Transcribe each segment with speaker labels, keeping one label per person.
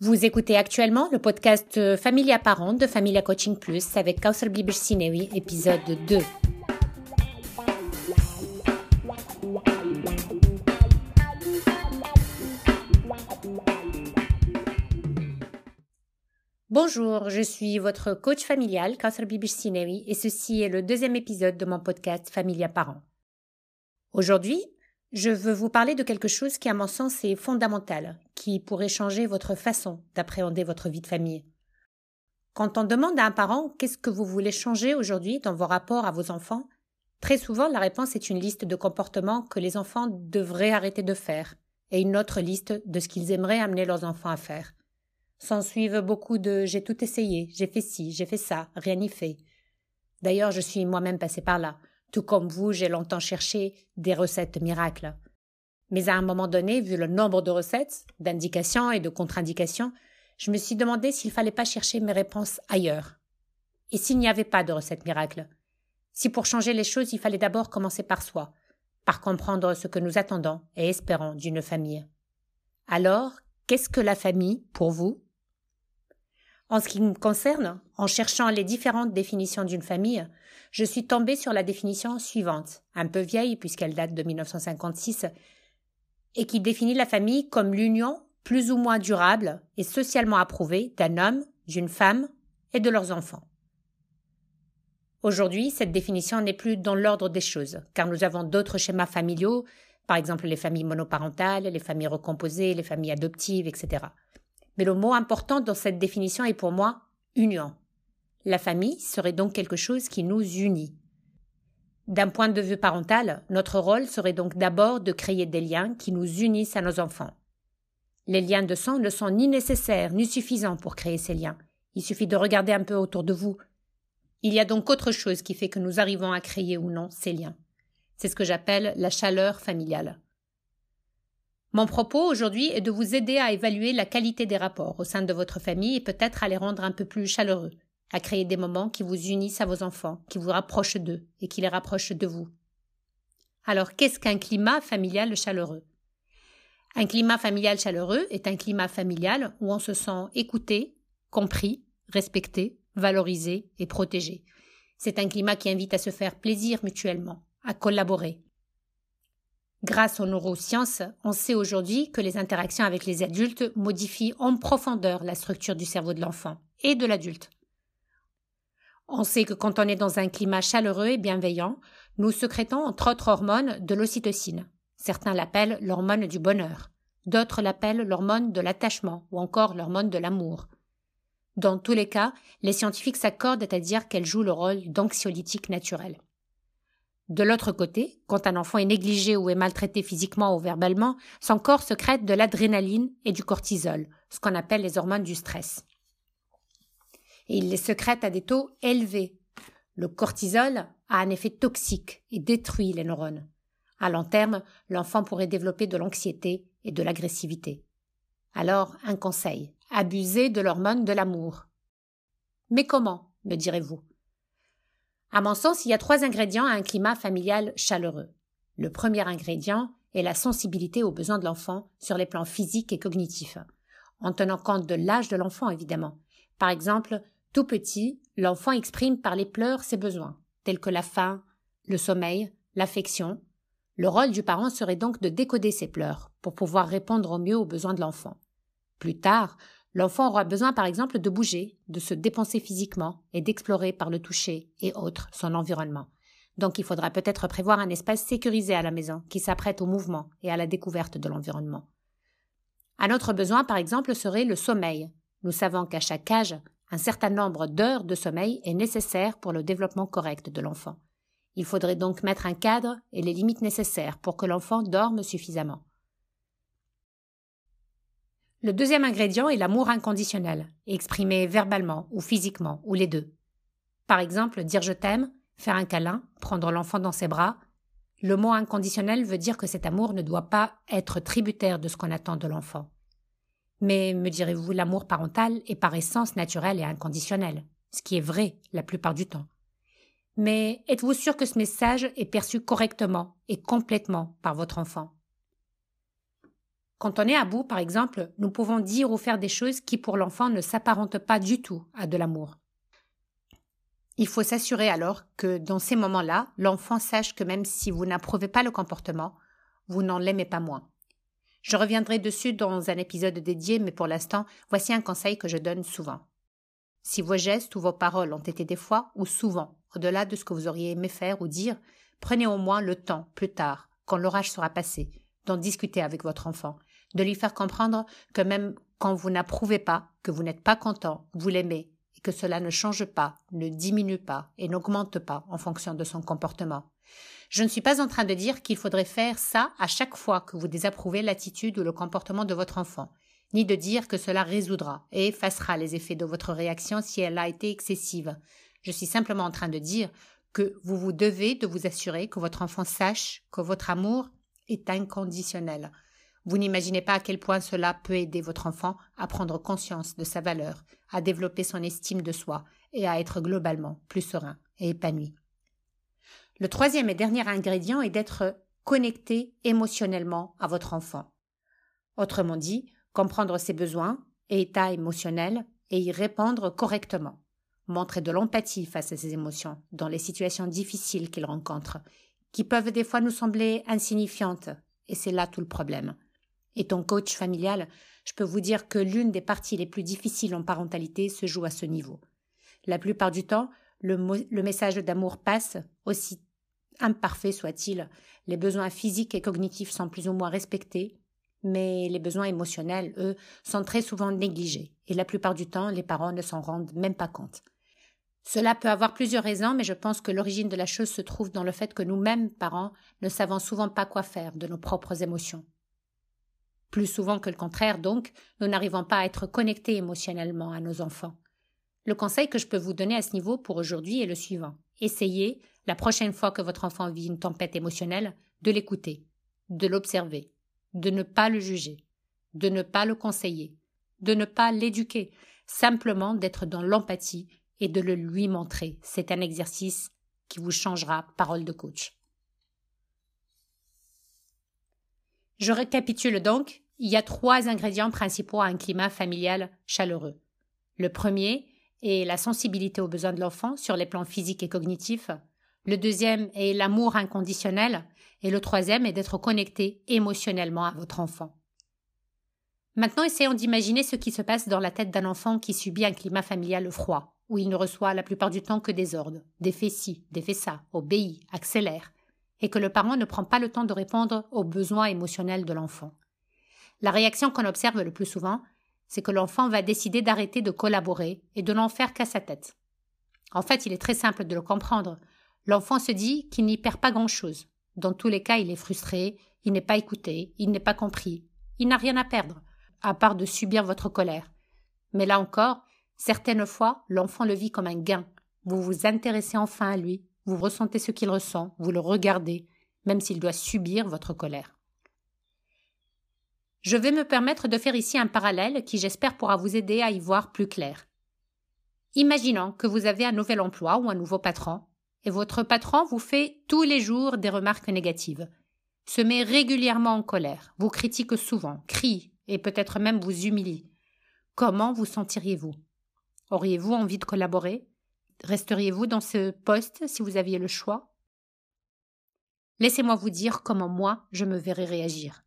Speaker 1: Vous écoutez actuellement le podcast euh, Familia Parent de Familia Coaching Plus avec Kausar Bibish Sinewi, épisode 2. Bonjour, je suis votre coach familial, Kausar Bibish Sinewi, et ceci est le deuxième épisode de mon podcast Familia Parent. Aujourd'hui, je veux vous parler de quelque chose qui, à mon sens, est fondamental, qui pourrait changer votre façon d'appréhender votre vie de famille. Quand on demande à un parent qu'est-ce que vous voulez changer aujourd'hui dans vos rapports à vos enfants, très souvent la réponse est une liste de comportements que les enfants devraient arrêter de faire et une autre liste de ce qu'ils aimeraient amener leurs enfants à faire. S'en suivent beaucoup de j'ai tout essayé, j'ai fait ci, j'ai fait ça, rien n'y fait. D'ailleurs, je suis moi-même passé par là. Tout comme vous, j'ai longtemps cherché des recettes miracles. Mais à un moment donné, vu le nombre de recettes, d'indications et de contre-indications, je me suis demandé s'il fallait pas chercher mes réponses ailleurs. Et s'il n'y avait pas de recette miracle. Si pour changer les choses, il fallait d'abord commencer par soi, par comprendre ce que nous attendons et espérons d'une famille. Alors, qu'est-ce que la famille pour vous en ce qui me concerne, en cherchant les différentes définitions d'une famille, je suis tombée sur la définition suivante, un peu vieille puisqu'elle date de 1956, et qui définit la famille comme l'union plus ou moins durable et socialement approuvée d'un homme, d'une femme et de leurs enfants. Aujourd'hui, cette définition n'est plus dans l'ordre des choses, car nous avons d'autres schémas familiaux, par exemple les familles monoparentales, les familles recomposées, les familles adoptives, etc. Mais le mot important dans cette définition est pour moi union. La famille serait donc quelque chose qui nous unit. D'un point de vue parental, notre rôle serait donc d'abord de créer des liens qui nous unissent à nos enfants. Les liens de sang ne sont ni nécessaires ni suffisants pour créer ces liens. Il suffit de regarder un peu autour de vous. Il y a donc autre chose qui fait que nous arrivons à créer ou non ces liens. C'est ce que j'appelle la chaleur familiale. Mon propos aujourd'hui est de vous aider à évaluer la qualité des rapports au sein de votre famille et peut-être à les rendre un peu plus chaleureux, à créer des moments qui vous unissent à vos enfants, qui vous rapprochent d'eux et qui les rapprochent de vous. Alors, qu'est-ce qu'un climat familial chaleureux? Un climat familial chaleureux est un climat familial où on se sent écouté, compris, respecté, valorisé et protégé. C'est un climat qui invite à se faire plaisir mutuellement, à collaborer, Grâce aux neurosciences, on sait aujourd'hui que les interactions avec les adultes modifient en profondeur la structure du cerveau de l'enfant et de l'adulte. On sait que quand on est dans un climat chaleureux et bienveillant, nous sécrétons entre autres hormones de l'ocytocine. Certains l'appellent l'hormone du bonheur, d'autres l'appellent l'hormone de l'attachement ou encore l'hormone de l'amour. Dans tous les cas, les scientifiques s'accordent à dire qu'elle joue le rôle d'anxiolytique naturel. De l'autre côté, quand un enfant est négligé ou est maltraité physiquement ou verbalement, son corps secrète de l'adrénaline et du cortisol, ce qu'on appelle les hormones du stress. Et il les secrète à des taux élevés. Le cortisol a un effet toxique et détruit les neurones. À long terme, l'enfant pourrait développer de l'anxiété et de l'agressivité. Alors, un conseil, abusez de l'hormone de l'amour. Mais comment, me direz-vous? À mon sens, il y a trois ingrédients à un climat familial chaleureux. Le premier ingrédient est la sensibilité aux besoins de l'enfant sur les plans physiques et cognitifs, en tenant compte de l'âge de l'enfant évidemment. Par exemple, tout petit, l'enfant exprime par les pleurs ses besoins, tels que la faim, le sommeil, l'affection. Le rôle du parent serait donc de décoder ces pleurs pour pouvoir répondre au mieux aux besoins de l'enfant. Plus tard, L'enfant aura besoin par exemple de bouger, de se dépenser physiquement et d'explorer par le toucher et autres son environnement. Donc il faudra peut-être prévoir un espace sécurisé à la maison qui s'apprête au mouvement et à la découverte de l'environnement. Un autre besoin par exemple serait le sommeil. Nous savons qu'à chaque âge, un certain nombre d'heures de sommeil est nécessaire pour le développement correct de l'enfant. Il faudrait donc mettre un cadre et les limites nécessaires pour que l'enfant dorme suffisamment. Le deuxième ingrédient est l'amour inconditionnel, exprimé verbalement ou physiquement, ou les deux. Par exemple, dire je t'aime, faire un câlin, prendre l'enfant dans ses bras. Le mot inconditionnel veut dire que cet amour ne doit pas être tributaire de ce qu'on attend de l'enfant. Mais, me direz-vous, l'amour parental est par essence naturel et inconditionnel, ce qui est vrai la plupart du temps. Mais êtes-vous sûr que ce message est perçu correctement et complètement par votre enfant? Quand on est à bout, par exemple, nous pouvons dire ou faire des choses qui pour l'enfant ne s'apparentent pas du tout à de l'amour. Il faut s'assurer alors que dans ces moments-là, l'enfant sache que même si vous n'approuvez pas le comportement, vous n'en l'aimez pas moins. Je reviendrai dessus dans un épisode dédié, mais pour l'instant, voici un conseil que je donne souvent. Si vos gestes ou vos paroles ont été des fois ou souvent au-delà de ce que vous auriez aimé faire ou dire, prenez au moins le temps, plus tard, quand l'orage sera passé, d'en discuter avec votre enfant, de lui faire comprendre que même quand vous n'approuvez pas, que vous n'êtes pas content, vous l'aimez, et que cela ne change pas, ne diminue pas et n'augmente pas en fonction de son comportement. Je ne suis pas en train de dire qu'il faudrait faire ça à chaque fois que vous désapprouvez l'attitude ou le comportement de votre enfant, ni de dire que cela résoudra et effacera les effets de votre réaction si elle a été excessive. Je suis simplement en train de dire que vous vous devez de vous assurer que votre enfant sache que votre amour est inconditionnel. Vous n'imaginez pas à quel point cela peut aider votre enfant à prendre conscience de sa valeur, à développer son estime de soi et à être globalement plus serein et épanoui. Le troisième et dernier ingrédient est d'être connecté émotionnellement à votre enfant. Autrement dit, comprendre ses besoins et états émotionnels et y répondre correctement. Montrer de l'empathie face à ses émotions dans les situations difficiles qu'il rencontre, qui peuvent des fois nous sembler insignifiantes, et c'est là tout le problème. Étant coach familial, je peux vous dire que l'une des parties les plus difficiles en parentalité se joue à ce niveau. La plupart du temps, le, message d'amour passe, aussi imparfait soit-il. Les besoins physiques et cognitifs sont plus ou moins respectés, mais les besoins émotionnels, eux, sont très souvent négligés, et la plupart du temps, les parents ne s'en rendent même pas compte. Cela peut avoir plusieurs raisons, mais je pense que l'origine de la chose se trouve dans le fait que nous-mêmes, parents, ne savons souvent pas quoi faire de nos propres émotions. Plus souvent que le contraire, donc, nous n'arrivons pas à être connectés émotionnellement à nos enfants. Le conseil que je peux vous donner à ce niveau pour aujourd'hui est le suivant. Essayez, la prochaine fois que votre enfant vit une tempête émotionnelle, de l'écouter, de l'observer, de ne pas le juger, de ne pas le conseiller, de ne pas l'éduquer, simplement d'être dans l'empathie et de le lui montrer. C'est un exercice qui vous changera parole de coach. Je récapitule donc, il y a trois ingrédients principaux à un climat familial chaleureux. Le premier, et la sensibilité aux besoins de l'enfant sur les plans physiques et cognitifs. Le deuxième est l'amour inconditionnel. Et le troisième est d'être connecté émotionnellement à votre enfant. Maintenant, essayons d'imaginer ce qui se passe dans la tête d'un enfant qui subit un climat familial froid, où il ne reçoit la plupart du temps que des ordres, des faits ci, des faits ça, obéit, accélère, et que le parent ne prend pas le temps de répondre aux besoins émotionnels de l'enfant. La réaction qu'on observe le plus souvent, c'est que l'enfant va décider d'arrêter de collaborer et de n'en faire qu'à sa tête. En fait, il est très simple de le comprendre. L'enfant se dit qu'il n'y perd pas grand-chose. Dans tous les cas, il est frustré, il n'est pas écouté, il n'est pas compris. Il n'a rien à perdre, à part de subir votre colère. Mais là encore, certaines fois, l'enfant le vit comme un gain. Vous vous intéressez enfin à lui, vous ressentez ce qu'il ressent, vous le regardez, même s'il doit subir votre colère. Je vais me permettre de faire ici un parallèle qui j'espère pourra vous aider à y voir plus clair. Imaginons que vous avez un nouvel emploi ou un nouveau patron, et votre patron vous fait tous les jours des remarques négatives, se met régulièrement en colère, vous critique souvent, crie et peut-être même vous humilie. Comment vous sentiriez-vous? Auriez-vous envie de collaborer? Resteriez-vous dans ce poste si vous aviez le choix? Laissez-moi vous dire comment moi je me verrais réagir.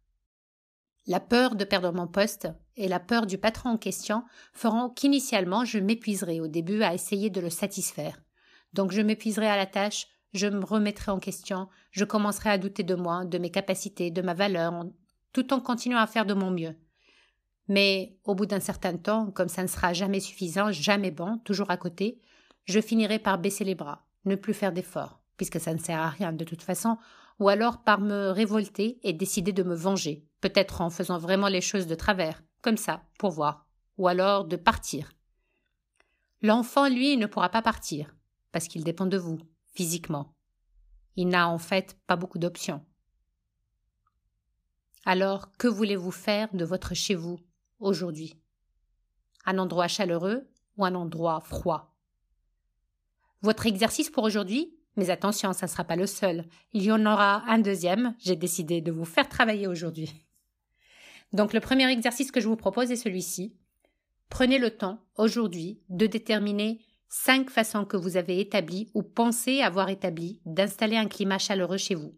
Speaker 1: La peur de perdre mon poste et la peur du patron en question feront qu'initialement je m'épuiserai au début à essayer de le satisfaire. Donc je m'épuiserai à la tâche, je me remettrai en question, je commencerai à douter de moi, de mes capacités, de ma valeur, tout en continuant à faire de mon mieux. Mais au bout d'un certain temps, comme ça ne sera jamais suffisant, jamais bon, toujours à côté, je finirai par baisser les bras, ne plus faire d'efforts, puisque ça ne sert à rien de toute façon, ou alors par me révolter et décider de me venger, peut-être en faisant vraiment les choses de travers, comme ça, pour voir, ou alors de partir. L'enfant, lui, ne pourra pas partir, parce qu'il dépend de vous, physiquement. Il n'a en fait pas beaucoup d'options. Alors, que voulez-vous faire de votre chez vous aujourd'hui? Un endroit chaleureux ou un endroit froid? Votre exercice pour aujourd'hui? Mais attention, ça ne sera pas le seul. Il y en aura un deuxième. J'ai décidé de vous faire travailler aujourd'hui. Donc le premier exercice que je vous propose est celui-ci. Prenez le temps, aujourd'hui, de déterminer cinq façons que vous avez établies ou pensez avoir établies d'installer un climat chaleureux chez vous.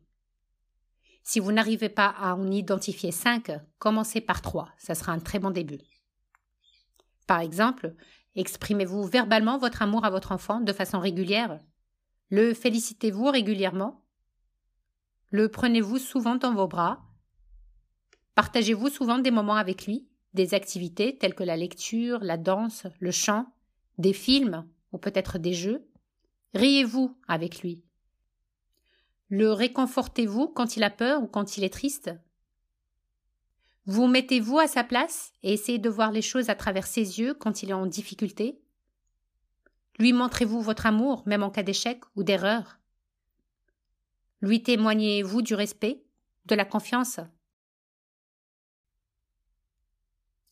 Speaker 1: Si vous n'arrivez pas à en identifier cinq, commencez par trois. Ça sera un très bon début. Par exemple, exprimez-vous verbalement votre amour à votre enfant de façon régulière. Le félicitez-vous régulièrement. Le prenez-vous souvent dans vos bras. Partagez-vous souvent des moments avec lui, des activités telles que la lecture, la danse, le chant, des films ou peut-être des jeux? Riez-vous avec lui? Le réconfortez-vous quand il a peur ou quand il est triste? Vous mettez-vous à sa place et essayez de voir les choses à travers ses yeux quand il est en difficulté? Lui montrez-vous votre amour même en cas d'échec ou d'erreur? Lui témoignez-vous du respect, de la confiance?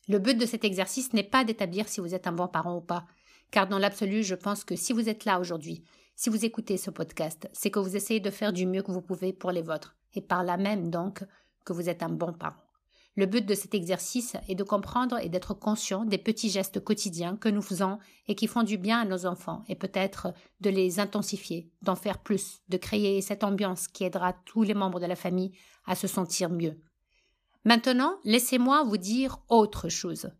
Speaker 1: Le but de cet exercice n'est pas d'établir si vous êtes un bon parent ou pas, car dans l'absolu, je pense que si vous êtes là aujourd'hui, si vous écoutez ce podcast, c'est que vous essayez de faire du mieux que vous pouvez pour les vôtres, et par là même donc que vous êtes un bon parent. Le but de cet exercice est de comprendre et d'être conscient des petits gestes quotidiens que nous faisons et qui font du bien à nos enfants, et peut-être de les intensifier, d'en faire plus, de créer cette ambiance qui aidera tous les membres de la famille à se sentir mieux. Maintenant, laissez-moi vous dire autre chose.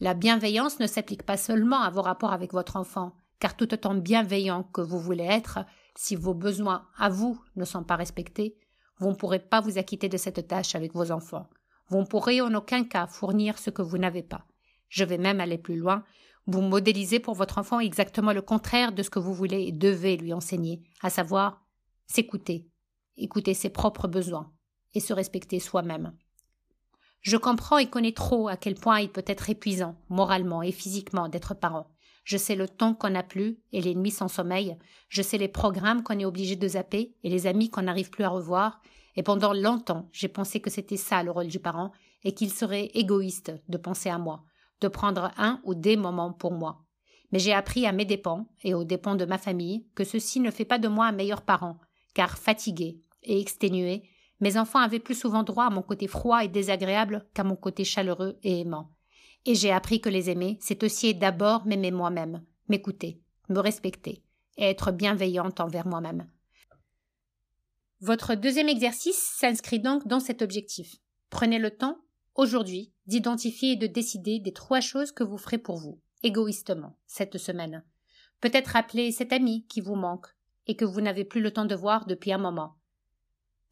Speaker 1: La bienveillance ne s'applique pas seulement à vos rapports avec votre enfant, car tout autant bienveillant que vous voulez être, si vos besoins à vous ne sont pas respectés, vous ne pourrez pas vous acquitter de cette tâche avec vos enfants. Vous ne pourrez en aucun cas fournir ce que vous n'avez pas. Je vais même aller plus loin. Vous modélisez pour votre enfant exactement le contraire de ce que vous voulez et devez lui enseigner, à savoir s'écouter, écouter ses propres besoins et se respecter soi-même. Je comprends et connais trop à quel point il peut être épuisant, moralement et physiquement, d'être parent. Je sais le temps qu'on n'a plus et l'ennemi sans sommeil. Je sais les programmes qu'on est obligé de zapper et les amis qu'on n'arrive plus à revoir. Et pendant longtemps, j'ai pensé que c'était ça le rôle du parent et qu'il serait égoïste de penser à moi, de prendre un ou des moments pour moi. Mais j'ai appris à mes dépens et aux dépens de ma famille que ceci ne fait pas de moi un meilleur parent, car fatigué et exténué, mes enfants avaient plus souvent droit à mon côté froid et désagréable qu'à mon côté chaleureux et aimant. Et j'ai appris que les aimer, c'est aussi d'abord m'aimer moi-même, m'écouter, me respecter et être bienveillante envers moi-même. Votre deuxième exercice s'inscrit donc dans cet objectif. Prenez le temps, aujourd'hui, d'identifier et de décider des trois choses que vous ferez pour vous, égoïstement, cette semaine. Peut-être appeler cet ami qui vous manque et que vous n'avez plus le temps de voir depuis un moment.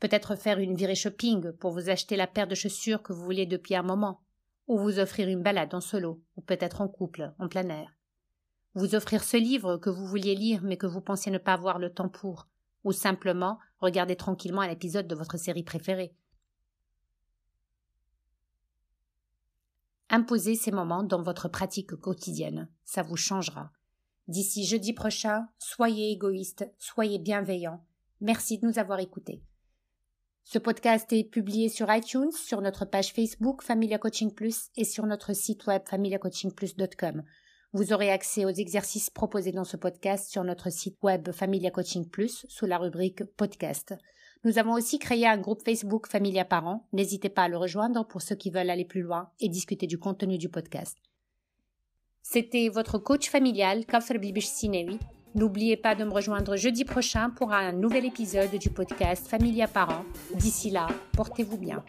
Speaker 1: Peut-être faire une virée shopping pour vous acheter la paire de chaussures que vous vouliez depuis un moment ou vous offrir une balade en solo, ou peut-être en couple, en plein air. Vous offrir ce livre que vous vouliez lire mais que vous pensiez ne pas avoir le temps pour, ou simplement regarder tranquillement un épisode de votre série préférée. Imposez ces moments dans votre pratique quotidienne, ça vous changera. D'ici jeudi prochain, soyez égoïste, soyez bienveillant. Merci de nous avoir écoutés. Ce podcast est publié sur iTunes, sur notre page Facebook Familia Coaching Plus et sur notre site web familiacoachingplus.com. Vous aurez accès aux exercices proposés dans ce podcast sur notre site web Familia Coaching sous la rubrique podcast. Nous avons aussi créé un groupe Facebook Familia Parents. N'hésitez pas à le rejoindre pour ceux qui veulent aller plus loin et discuter du contenu du podcast. C'était votre coach familial, Kafir Bibish Sinewi. N'oubliez pas de me rejoindre jeudi prochain pour un nouvel épisode du podcast Familia Parents. D'ici là, portez-vous bien.